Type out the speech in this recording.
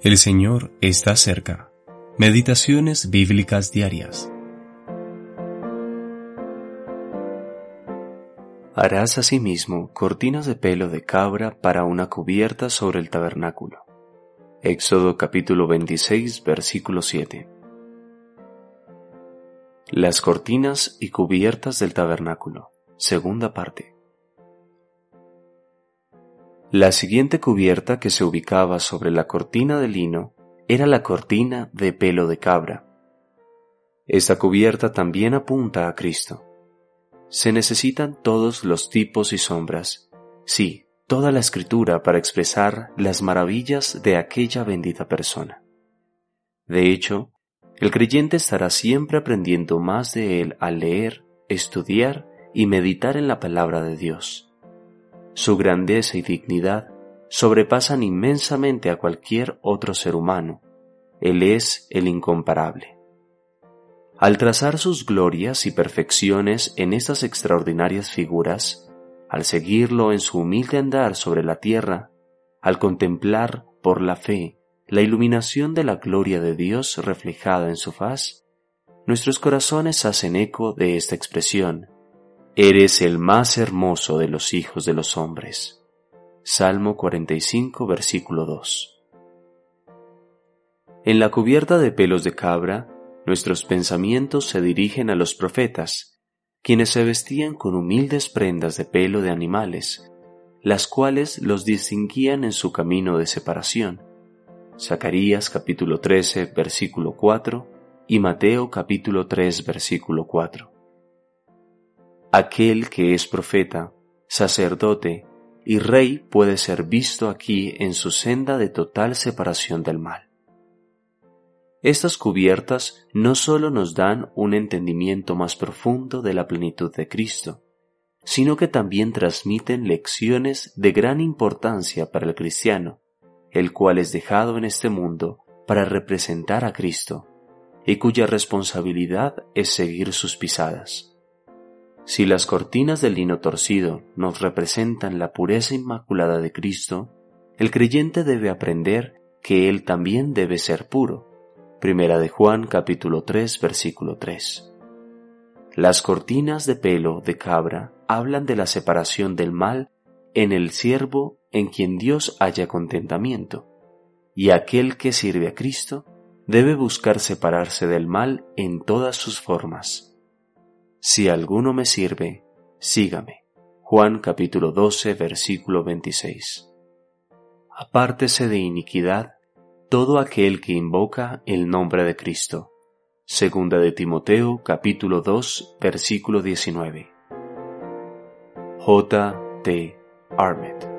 El Señor está cerca. Meditaciones bíblicas diarias. Harás asimismo cortinas de pelo de cabra para una cubierta sobre el tabernáculo. Éxodo capítulo 26 versículo 7. Las cortinas y cubiertas del tabernáculo. Segunda parte. La siguiente cubierta que se ubicaba sobre la cortina de lino era la cortina de pelo de cabra. Esta cubierta también apunta a Cristo. Se necesitan todos los tipos y sombras, sí, toda la escritura para expresar las maravillas de aquella bendita persona. De hecho, el creyente estará siempre aprendiendo más de él al leer, estudiar y meditar en la palabra de Dios su grandeza y dignidad sobrepasan inmensamente a cualquier otro ser humano. Él es el incomparable. Al trazar sus glorias y perfecciones en estas extraordinarias figuras, al seguirlo en su humilde andar sobre la tierra, al contemplar por la fe la iluminación de la gloria de Dios reflejada en su faz, nuestros corazones hacen eco de esta expresión Eres el más hermoso de los hijos de los hombres. Salmo 45, versículo 2. En la cubierta de pelos de cabra, nuestros pensamientos se dirigen a los profetas, quienes se vestían con humildes prendas de pelo de animales, las cuales los distinguían en su camino de separación. Zacarías capítulo 13, versículo 4 y Mateo capítulo 3, versículo 4 aquel que es profeta, sacerdote y rey puede ser visto aquí en su senda de total separación del mal. Estas cubiertas no solo nos dan un entendimiento más profundo de la plenitud de Cristo, sino que también transmiten lecciones de gran importancia para el cristiano, el cual es dejado en este mundo para representar a Cristo, y cuya responsabilidad es seguir sus pisadas. Si las cortinas del lino torcido nos representan la pureza inmaculada de Cristo, el creyente debe aprender que él también debe ser puro. Primera de Juan capítulo 3 versículo 3. Las cortinas de pelo de cabra hablan de la separación del mal en el siervo en quien Dios haya contentamiento, y aquel que sirve a Cristo debe buscar separarse del mal en todas sus formas si alguno me sirve, sígame. Juan capítulo 12 versículo 26. Apártese de iniquidad todo aquel que invoca el nombre de Cristo. Segunda de Timoteo capítulo 2 versículo 19. J. T. Armet